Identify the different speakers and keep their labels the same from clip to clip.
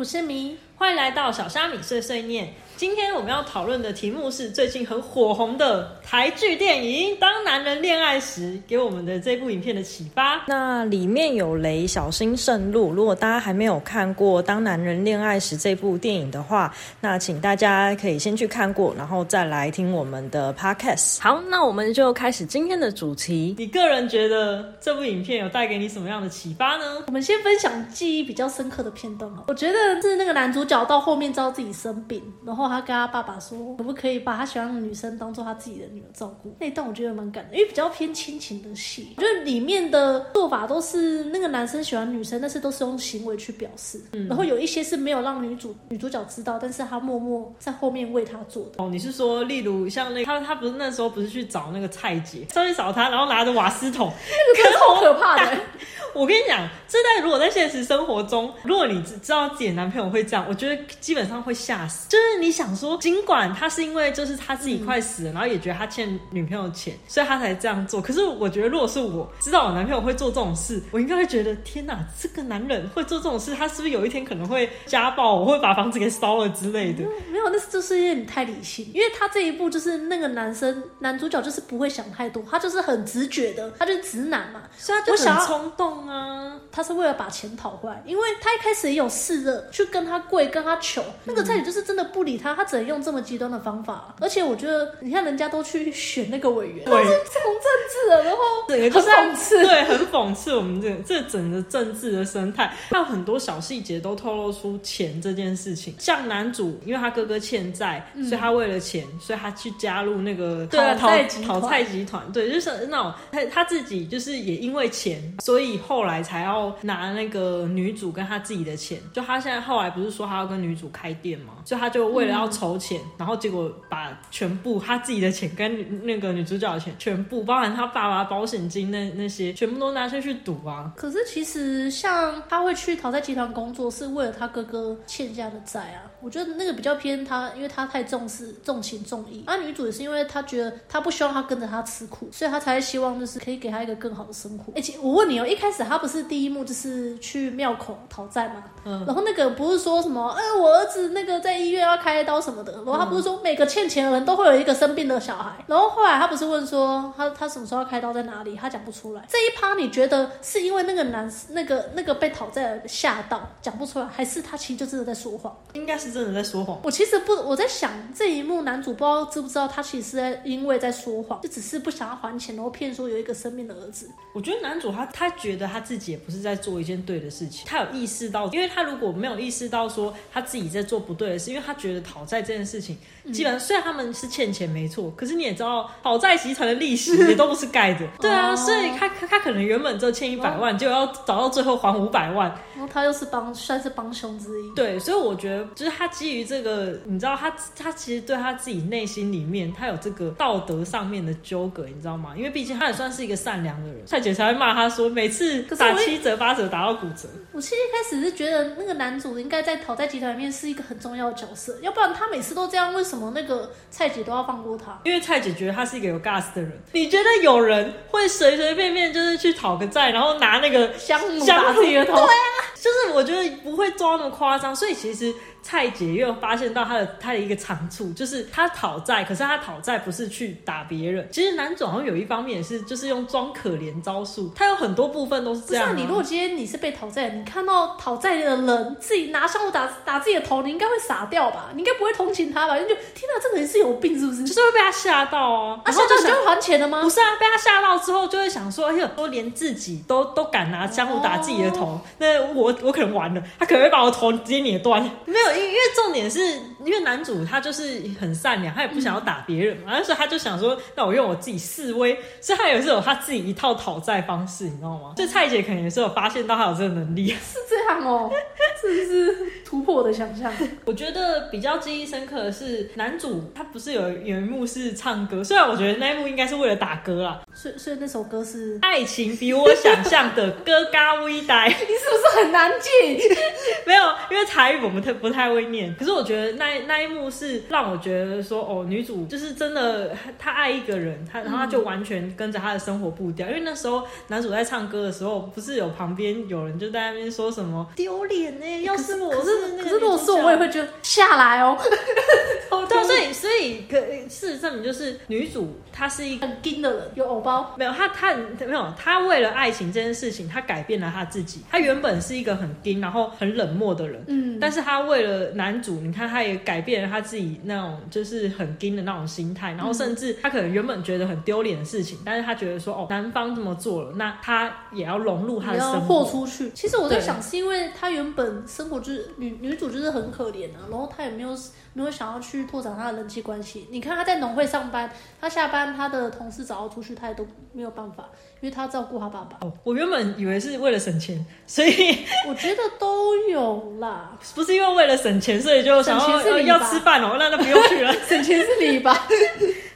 Speaker 1: 我是迷，
Speaker 2: 欢迎来到小虾米碎碎念。今天我们要讨论的题目是最近很火红的台剧电影《当男人恋爱时》给我们的这部影片的启发。
Speaker 3: 那里面有雷，小心慎入。如果大家还没有看过《当男人恋爱时》这部电影的话，那请大家可以先去看过，然后再来听我们的 podcast。好，那我们就开始今天的主题。
Speaker 2: 你个人觉得这部影片有带给你什么样的启发呢？
Speaker 1: 我们先分享记忆比较深刻的片段哈。我觉得是那个男主角到后面知道自己生病，然后他跟他爸爸说，可不可以把他喜欢的女生当做他自己的女儿照顾？那一段我觉得蛮感人，因为比较偏亲情的戏。我觉得里面的做法都是那个男生喜欢女生，但是都是用行为去表示，然后有一些是没有让女主女主角知道，但是他默默在后面为他做的。
Speaker 2: 哦，你是说，例如像那他他不是那时候不是去找那个蔡姐，上去找他，然后拿着瓦斯桶，
Speaker 1: 那个超可怕的。
Speaker 2: 我跟你讲，这在如果在现实生活中，如果你知知道自己的男朋友会这样，我觉得基本上会吓死。就是你想说，尽管他是因为就是他自己快死了，然后也觉得他欠女朋友钱，所以他才这样做。可是我觉得，如果是我知道我男朋友会做这种事，我应该会觉得天哪，这个男人会做这种事，他是不是有一天可能会家暴我，会把房子给烧了之类的？
Speaker 1: 没有，那就是因为你太理性。因为他这一步就是那个男生男主角就是不会想太多，他就是很直觉的，他就是直男嘛，
Speaker 2: 所以他就很冲动啊。
Speaker 1: 他是为了把钱讨回来，因为他一开始也有试着去跟他跪，跟他求，那个蔡姐就是真的不理他，他只能用这么极端的方法。而且我觉得，你看人家都去选那个委员，
Speaker 2: 对，
Speaker 1: 从政治了，然后
Speaker 2: 整个
Speaker 1: 就是讽刺，
Speaker 2: 对，很讽刺我们这这整个政治的生态。还有很多小细节都透露出钱这件事情。像男主，因为他哥哥欠债，所以他为了钱，所以他去加入那个
Speaker 1: 讨
Speaker 2: 讨
Speaker 1: 集
Speaker 2: 讨债集团，对，就是那种他他自己就是也因为钱，所以后来才要。拿那个女主跟他自己的钱，就他现在后来不是说他要跟女主开店吗？所以他就为了要筹钱，然后结果把全部他自己的钱跟那个女主角的钱全部，包含他爸爸保险金那那些，全部都拿去去赌啊。
Speaker 1: 可是其实像他会去讨债集团工作，是为了他哥哥欠下的债啊。我觉得那个比较偏他，因为他太重视重情重义。而女主也是因为他觉得他不希望他跟着他吃苦，所以他才希望就是可以给他一个更好的生活。而且我问你哦，一开始他不是第一幕就是去庙口讨债吗？嗯。然后那个不是说什么，哎，我儿子那个在医院要开刀什么的。然后他不是说每个欠钱的人都会有一个生病的小孩。然后后来他不是问说他他什么时候要开刀在哪里？他讲不出来。这一趴你觉得是因为那个男那个那个被讨债的吓到讲不出来，还是他其实就真的在说谎？
Speaker 2: 应该是。真的在说谎。
Speaker 1: 我其实不，我在想这一幕男主不知道知不知道，他其实是在因为在说谎，就只是不想要还钱，然后骗说有一个生病的儿子。
Speaker 2: 我觉得男主他他觉得他自己也不是在做一件对的事情，他有意识到，因为他如果没有意识到说他自己在做不对的事，因为他觉得讨债这件事情，基本上虽然他们是欠钱没错，可是你也知道讨债集团的利息也都不是盖的。对啊，所以他他可能原本就欠一百万，结果要找到最后还五百万，
Speaker 1: 然后他又是帮算是帮凶之一。
Speaker 2: 对，所以我觉得就是他基于这个。你知道他，他其实对他自己内心里面，他有这个道德上面的纠葛，你知道吗？因为毕竟他也算是一个善良的人。蔡姐才会骂他说，每次打七折八折打到骨折。
Speaker 1: 我其实一开始是觉得那个男主应该在讨债集团里面是一个很重要的角色，要不然他每次都这样，为什么那个蔡姐都要放过他？
Speaker 2: 因为蔡姐觉得他是一个有 gas 的人。你觉得有人会随随便便就是去讨个债，然后拿那个
Speaker 1: 香香自己的头？对
Speaker 2: 啊，就是我觉得不会抓那么夸张。所以其实。蔡姐又发现到他的他的一个长处，就是他讨债，可是他讨债不是去打别人。其实男主好像有一方面也是，就是用装可怜招数。他有很多部分都是这样。
Speaker 1: 你如果今天你是被讨债，你看到讨债的人自己拿香炉打打自己的头，你应该会傻掉吧？你应该不会同情他吧？你就天哪，这个人是有病是不是？
Speaker 2: 就是会被他吓到啊！
Speaker 1: 啊，吓到你就会还钱了吗？
Speaker 2: 不是啊，被他吓到之后就会想说，哎呦，都连自己都都敢拿香炉打自己的头，那我我可能完了，他可能会把我头直接捏断。没有，因因为重点。是因为男主他就是很善良，他也不想要打别人嘛，所以他就想说，那我用我自己示威，所以他也是有他自己一套讨债方式，你知道吗？所以蔡姐可能也是有发现到他有这个能力，
Speaker 1: 是这样哦，是不是突破我的想象？
Speaker 2: 我觉得比较记忆深刻的是男主，他不是有有一幕是唱歌，虽然我觉得那一幕应该是为了打歌啊
Speaker 1: 所以所以那首歌是
Speaker 2: 爱情比我想象的歌嘎微呆，
Speaker 1: 你是不是很难？记。
Speaker 2: 没有，因为台语我们太不太会念。可是我觉得那那一幕是让我觉得说，哦，女主就是真的，她爱一个人，她然后她就完全跟着她的生活步调。因为那时候男主在唱歌的时候，不是有旁边有人就在那边说什么丢脸呢？要是我是那个，
Speaker 1: 可是如果是我，我也会觉得下来哦。
Speaker 2: 对，所以所以可事实证明就是女主她是一个
Speaker 1: 很硬的人，有偶包。
Speaker 2: 没有她她没有她为了爱情这件事情，她改变了她自己。她原本是一个很硬，然后很冷漠的人，嗯，但是她为了男主，你看她也改变了她自己那种就是很硬的那种心态，然后甚至她可能原本觉得很丢脸的事情，但是她觉得说哦，男方这么做了，那她也要融入他的生
Speaker 1: 活出去。其实我在想，是因为她原本生活就是女女主就是很可怜啊，然后她也没有。没有想要去拓展他的人际关系。你看他在农会上班，他下班他的同事找他出去，他也都没有办法，因为他要照顾他爸爸。
Speaker 2: 哦，我原本以为是为了省钱，所以
Speaker 1: 我觉得都有啦。
Speaker 2: 不是因为为了省钱，所以就想要要吃饭哦，那那不用去了，
Speaker 1: 省钱是你吧？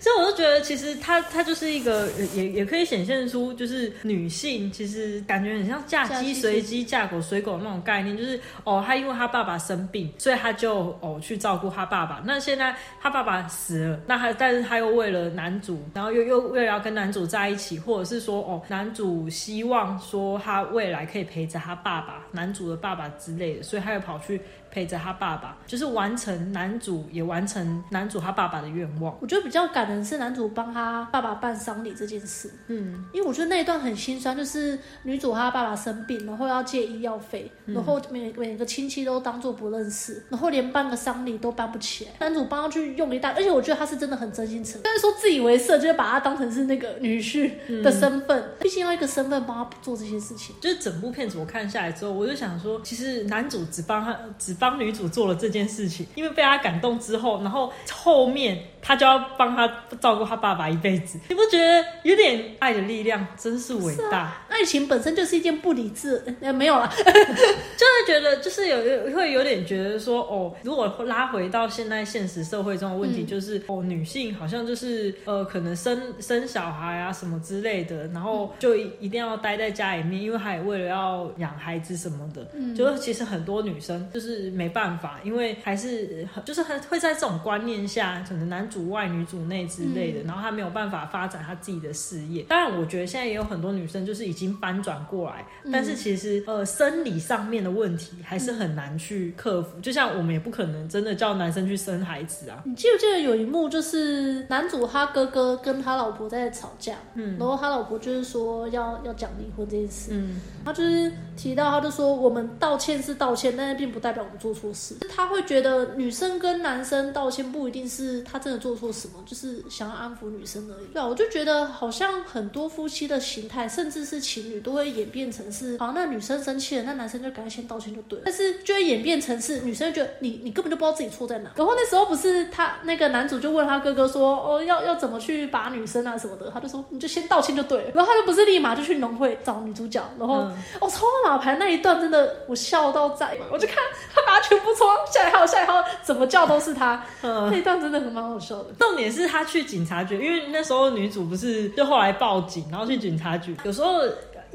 Speaker 2: 所以我就觉得，其实她她就是一个，也也可以显现出，就是女性其实感觉很像嫁鸡随鸡，嫁狗随狗那种概念，就是哦，她因为她爸爸生病，所以她就哦去照顾她爸爸。那现在她爸爸死了，那她但是她又为了男主，然后又又为了要跟男主在一起，或者是说哦，男主希望说他未来可以陪着他爸爸，男主的爸爸之类的，所以他又跑去。陪着他爸爸，就是完成男主也完成男主他爸爸的愿望。
Speaker 1: 我觉得比较感人是男主帮他爸爸办丧礼这件事。嗯，因为我觉得那一段很心酸，就是女主她爸爸生病，然后要借医药费，然后每每个亲戚都当做不认识，然后连办个丧礼都办不起来。男主帮他去用一大，而且我觉得他是真的很真心诚，但是说自以为是，就是把他当成是那个女婿的身份，毕竟要一个身份帮他做这些事情。
Speaker 2: 就是整部片子我看下来之后，我就想说，其实男主只帮他只帮。帮女主做了这件事情，因为被她感动之后，然后后面她就要帮她照顾她爸爸一辈子。你不觉得有点爱的力量真是伟大？
Speaker 1: 爱情本身就是一件不理智，呃，没有了，
Speaker 2: 就是觉得就是有会有点觉得说，哦，如果拉回到现在现实社会中的问题，就是哦，女性好像就是呃，可能生生小孩啊什么之类的，然后就一定要待在家里面，因为还为了要养孩子什么的，嗯就是其实很多女生就是。没办法，因为还是就是很会在这种观念下，可能男主外女主内之类的，然后他没有办法发展他自己的事业。当然，我觉得现在也有很多女生就是已经翻转过来，但是其实呃生理上面的问题还是很难去克服。就像我们也不可能真的叫男生去生孩子啊。
Speaker 1: 你记不记得有一幕就是男主他哥哥跟他老婆在吵架，嗯，然后他老婆就是说要要讲离婚这件事，嗯，他就是提到他就说我们道歉是道歉，但是并不代表做错事，他会觉得女生跟男生道歉不一定是他真的做错什么，就是想要安抚女生而已。对啊，我就觉得好像很多夫妻的形态，甚至是情侣，都会演变成是，好，那女生生气了，那男生就赶快先道歉就对了。但是就会演变成是，女生觉得你你根本就不知道自己错在哪。然后那时候不是他那个男主就问他哥哥说，哦，要要怎么去把女生啊什么的，他就说你就先道歉就对了。然后他就不是立马就去农会找女主角，然后哦抽马牌那一段真的我笑到在，我就看他把。全部冲下一号，下一号怎么叫都是他。嗯那一段真的很蛮好笑的。
Speaker 2: 重点是他去警察局，因为那时候女主不是就后来报警，然后去警察局。有时候。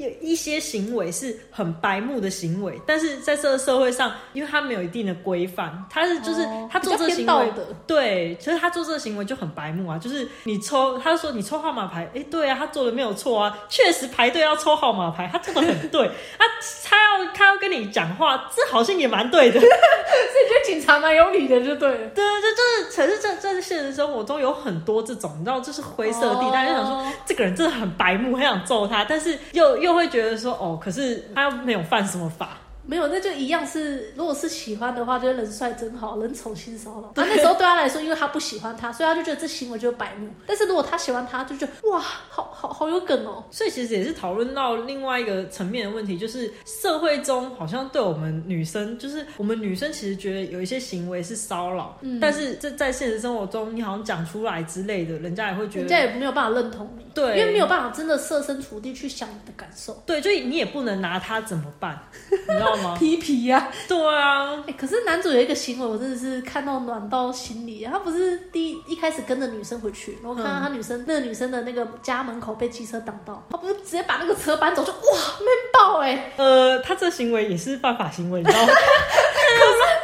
Speaker 2: 有一些行为是很白目的行为，但是在这个社会上，因为他没有一定的规范，他是就是他做这个行为，对，其实他做这个行为就很白目啊。就是你抽，他说你抽号码牌，哎，对啊，他做的没有错啊，确实排队要抽号码牌，他做的很对。他 他要他要跟你讲话，这好像也蛮对的，所以
Speaker 1: 觉得警察蛮有理的，就对了。
Speaker 2: 对这，就就是可是这这现实生活中有很多这种，你知道，这是灰色地带，就想说这个人真的很白目，很想揍他，但是又又。就会觉得说哦，可是他又没有犯什么法。
Speaker 1: 没有，那就一样是，如果是喜欢的话，就是人帅真好，人丑心骚扰。他那时候对他来说，因为他不喜欢他，所以他就觉得这行为就是白目。但是如果他喜欢他，就觉得哇，好好好有梗哦。
Speaker 2: 所以其实也是讨论到另外一个层面的问题，就是社会中好像对我们女生，就是我们女生其实觉得有一些行为是骚扰，但是这在现实生活中，你好像讲出来之类的，人家也会觉得，人
Speaker 1: 家也没有办法认同你，
Speaker 2: 对，
Speaker 1: 因为没有办法真的设身处地去想你的感受。
Speaker 2: 对，就你也不能拿他怎么办，你知道
Speaker 1: 皮皮呀、
Speaker 2: 对啊，
Speaker 1: 哎、可是男主有一个行为，我真的是看到暖到心里。他不是第一一开始跟着女生回去，然后看到他女生、那个女生的那个家门口被机车挡到，他不是直接把那个车搬走，就哇闷爆哎！
Speaker 2: 呃，他这行为也是犯法行为，你知道吗？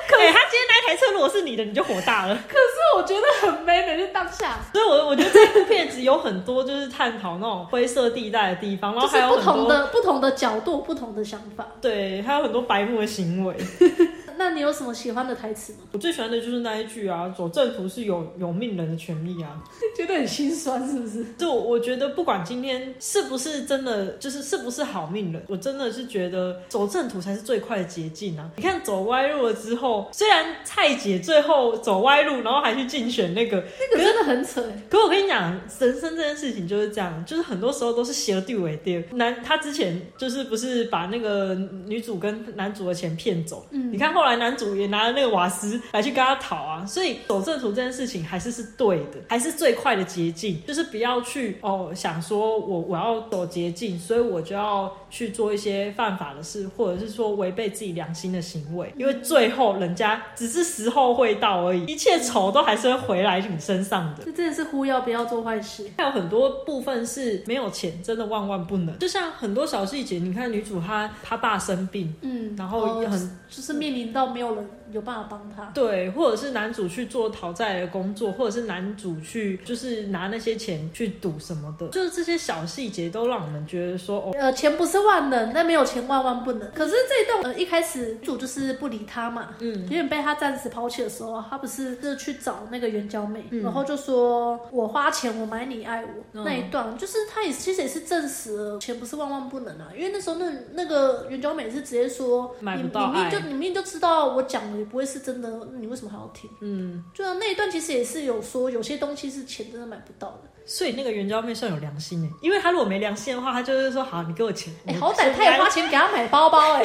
Speaker 2: 可是，哎、他今天那台车如果是你的，你就火大了。
Speaker 1: 可是我觉得很 man 的，就当下
Speaker 2: 所以我，我觉得这部片子有很多就是探讨那种灰色地带的地方，然后
Speaker 1: 就是不
Speaker 2: 还有很多
Speaker 1: 同的不同的角度、不同的想法。
Speaker 2: 对，还有很多白目的行为。
Speaker 1: 那你有什么喜欢的台词吗？
Speaker 2: 我最喜欢的就是那一句啊，走正途是有有命人的权利啊。
Speaker 1: 觉得很心酸，是不是？
Speaker 2: 就我觉得，不管今天是不是真的，就是是不是好命人，我真的是觉得走正途才是最快的捷径啊！你看走歪路了之后，虽然蔡姐最后走歪路，然后还去竞选那个，
Speaker 1: 那个真的很扯哎。
Speaker 2: 可我跟你讲，人生这件事情就是这样，就是很多时候都是邪地为地。男他之前就是不是把那个女主跟男主的钱骗走，
Speaker 1: 嗯
Speaker 2: 你看后来来男主也拿了那个瓦斯来去跟他讨啊，所以走正途这件事情还是是对的，还是最快的捷径，就是不要去哦想说我我要走捷径，所以我就要去做一些犯法的事，或者是说违背自己良心的行为，因为最后人家只是时候会到而已，一切仇都还是会回来你身上的。
Speaker 1: 这真的是忽要不要做坏事。
Speaker 2: 还有很多部分是没有钱，真的万万不能。就像很多小细节，你看女主她她爸生病，
Speaker 1: 嗯，
Speaker 2: 然后也很、
Speaker 1: 哦就是面临到没有人有办法帮他。
Speaker 2: 对，或者是男主去做讨债的工作，或者是男主去就是拿那些钱去赌什么的，就是这些小细节都让我们觉得说，哦，
Speaker 1: 呃，钱不是万能，但没有钱万万不能。可是这一段呃一开始主就是不理他嘛，
Speaker 2: 嗯。
Speaker 1: 有点被他暂时抛弃的时候，他不是是去找那个圆角妹，
Speaker 2: 嗯。
Speaker 1: 然后就说我花钱我买你爱我、
Speaker 2: 嗯。
Speaker 1: 那一段，就是他也其实也是证实了钱不是万万不能啊，因为那时候那那个圆角妹是直接说
Speaker 2: 买
Speaker 1: 你
Speaker 2: 不到爱
Speaker 1: 你明就你明明就知道我讲了也不会是真的，你为什么还要听？
Speaker 2: 嗯，
Speaker 1: 就啊那一段其实也是有说有些东西是钱真的买不到的。
Speaker 2: 所以那个援交妹算有良心哎，因为她如果没良心的话，她就是说好，你给我钱，
Speaker 1: 哎、
Speaker 2: 我
Speaker 1: 好歹她也花钱给她买包包、哎，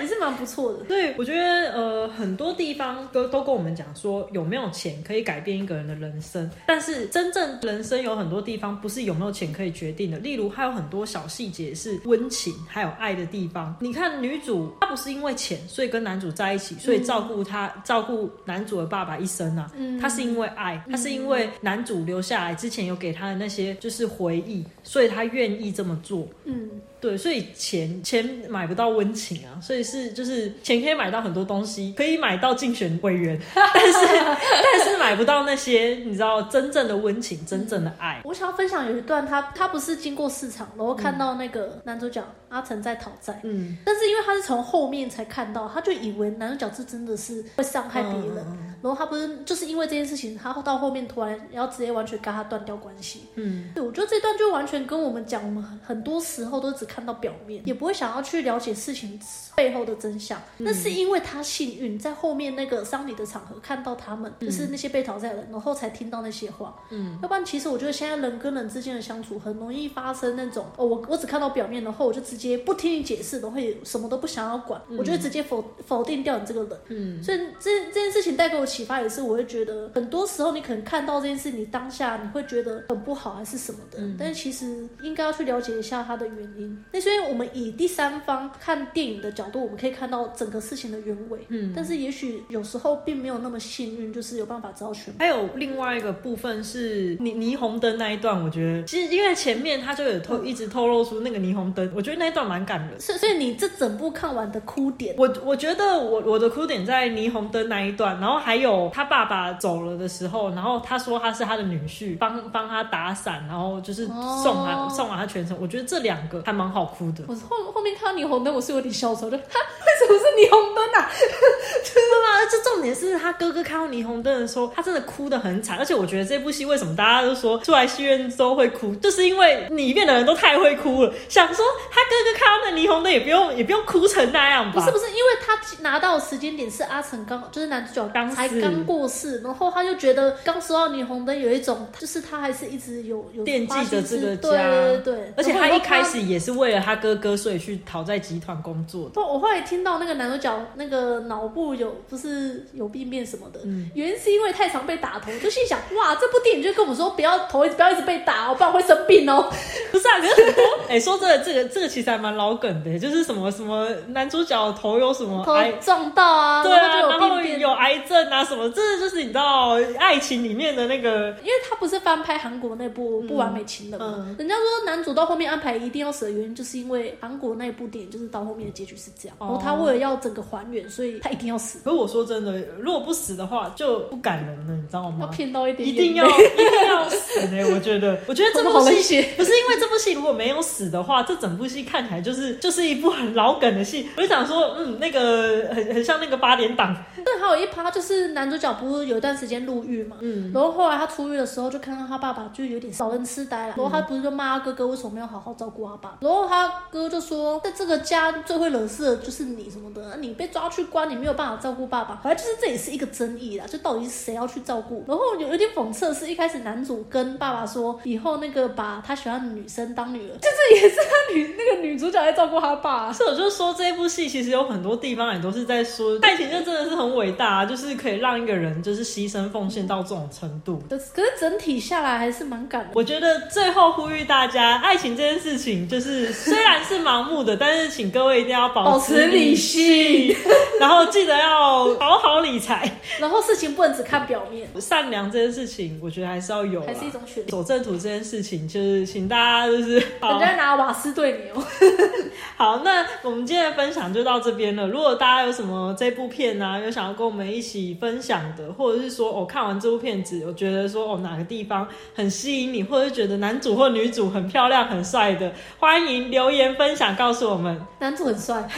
Speaker 1: 也是蛮不错的。
Speaker 2: 对，我觉得呃，很多地方都都跟我们讲说，有没有钱可以改变一个人的人生，但是真正人生有很多地方不是有没有钱可以决定的，例如还有很多小细节是温情还有爱的地方。你看女主她不是因为钱所以跟男主在一起，所以照顾他、照顾男主的爸爸一生啊，
Speaker 1: 嗯
Speaker 2: 她是因为爱，她是因为男主留下来之前有给他的那些就是回忆，所以他愿意这么做。
Speaker 1: 嗯，
Speaker 2: 对，所以钱钱买不到温情啊，所以是就是钱可以买到很多东西，可以买到竞选委员，但是但是买不到那些你知道真正的温情、真正的爱。
Speaker 1: 我想要分享有一段他，他不是经过市场，然后看到那个男主角阿成在讨债，
Speaker 2: 嗯，
Speaker 1: 但是因为他是从后面才看到，他就以为男主角是真的是会伤害别人，
Speaker 2: 嗯。
Speaker 1: 然后他不是就是因为这件事情，他到后面突然要直接完全跟他断掉关系。
Speaker 2: 嗯，
Speaker 1: 对，我觉得这段就完全跟我们讲，我们很很多时候都只看到表面，也不会想要去了解事情背后的真相。那、是因为他幸运在后面那个丧礼的场合看到他们，就是那些被讨债的人，然后才听到那些话。嗯，要不然其实我觉得现在人跟人之间的相处很容易发生那种哦，我我只看到表面，然后我就直接不听你解释，然后也什么都不想要管，我就会直接否否定掉你这个人。嗯，所以这这件事情带给我启发也是，我会觉得很多时候你可能看到这件事，你当下你会觉得很不好还是什么的，但是其实应该要去了解一下它的原因。那所以我们以第三方看电影的角度，我们可以看到整个事情的原委。嗯，但是也许有时候并没有那么幸运，就是有办法知道全部。
Speaker 2: 还有另外一个部分是霓霓虹灯那一段，我觉得其实因为前面他就有透一直透露出那个霓虹灯，我觉得那一段蛮感人。
Speaker 1: 所以所以你这整部看完的哭点，
Speaker 2: 我我觉得我我的哭点在霓虹灯那一段，然后还有他爸爸走了的时候，然后他说他是他的女婿，帮帮他打伞，然后就是送他、
Speaker 1: 哦
Speaker 2: 送完他全程，我觉得这两个还蛮好哭的。
Speaker 1: 我后后面看到霓虹灯，我是有点笑出来，就哈，为什么是霓虹灯啊？
Speaker 2: 对吧？这重点是他哥哥看到霓虹灯的时候，他真的哭得很惨，而且我觉得这部戏为什么大家都说出来戏院之后会哭，就是因为里面的人都太会哭了，想说他哥哥看到那霓虹灯也不用也不用哭成那样吧？
Speaker 1: 不是不是，因为他拿到的时间点是阿成刚，就是男主角
Speaker 2: 刚
Speaker 1: 才刚过世，然后他就觉得刚收到霓虹灯有一种，就是他还是一直有有
Speaker 2: 惦记着这个
Speaker 1: 对对对，
Speaker 2: 而且他一开始也是为了他哥哥，所以去讨债集团工作的。
Speaker 1: 不，我后来听到到那个男主角那个脑部有不是有病变什么的，嗯原因是因为太常被打头，就心想哇，这部电影就跟我们说不要头一直不要一直被打哦，不然会生病哦。
Speaker 2: 不是啊，可是很多哎、说真的，这个这个其实还蛮老梗的，就是什么什么男主角头有什么
Speaker 1: 头
Speaker 2: 癌，
Speaker 1: 撞到啊，
Speaker 2: 对啊，
Speaker 1: 然后有
Speaker 2: 癌症啊什么，这就是你知道爱情里面的那个
Speaker 1: 因为他不是翻拍韩国那部《不完美情人》吗？
Speaker 2: 嗯
Speaker 1: 人家说男主到后面安排一定要死的原因，就是因为韩国那一部电影就是到后面的结局是这样，
Speaker 2: 哦。
Speaker 1: 然后他为了要整个还原，所以他一定要死，
Speaker 2: 可是我说真的，如果不死的话，就不感人了，你知道吗？
Speaker 1: 要
Speaker 2: 吗？
Speaker 1: 骗到一点
Speaker 2: 一定要一定要死呢、我觉得，我觉得这部戏
Speaker 1: 血
Speaker 2: 不是因为这部戏如果没有死的话，这整部戏看起来就是就是一部很老梗的戏。我就想说，嗯，那个很很像那个八点档，
Speaker 1: 对还有一趴就是男主角不是有一段时间入狱嘛，嗯，然后后来他出狱的时候就看到他爸爸就有点老人痴呆了，然后他不是就骂他哥哥为什么没有好好照顾他爸，然后他哥就说在这个家最会惹事的就是你什么的，你被抓去关，你没有办法照顾爸爸，反正就是这也是一个争议啦，就到底是谁要去照顾？然后有有点讽刺的是，一开始男主跟爸爸说以后那个把他喜欢的女生当女儿，就是也是他女那个女主角在照顾他爸。
Speaker 2: 所以我就说这部戏其实有很多地方也都是在说爱情，就真的是很伟大、啊，就是可以让一个人就是牺牲奉献到这种程度。
Speaker 1: 可是整体下来还是蛮感人的。
Speaker 2: 我觉得最后呼吁大家，爱情这件事情就是虽然是盲目的，但是请各位一定要保
Speaker 1: 保持理性，
Speaker 2: 然后记得要好好理财。
Speaker 1: 然后事情不能只看表面，
Speaker 2: 善良这件事情，我觉得还是要有，
Speaker 1: 还是一种选择。
Speaker 2: 走正途这件事情，就是请大家就是
Speaker 1: 人
Speaker 2: 好
Speaker 1: 家拿瓦斯对你哦，
Speaker 2: 好，那我们今天的分享就到这边了。如果大家有什么这部片啊，有想要跟我们一起分享的，或者是说我、哦、看完这部片子，我觉得说哦哪个地方很吸引你，或者是觉得男主或女主很漂亮、很帅的，欢迎留言分享告诉我们。
Speaker 1: 男主很帅。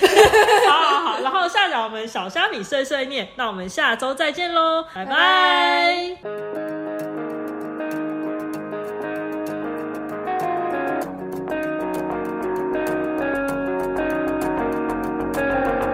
Speaker 2: 好好好，然后下载我们小虾米碎碎念，那我们下周再见喽，拜
Speaker 1: 拜
Speaker 2: 拜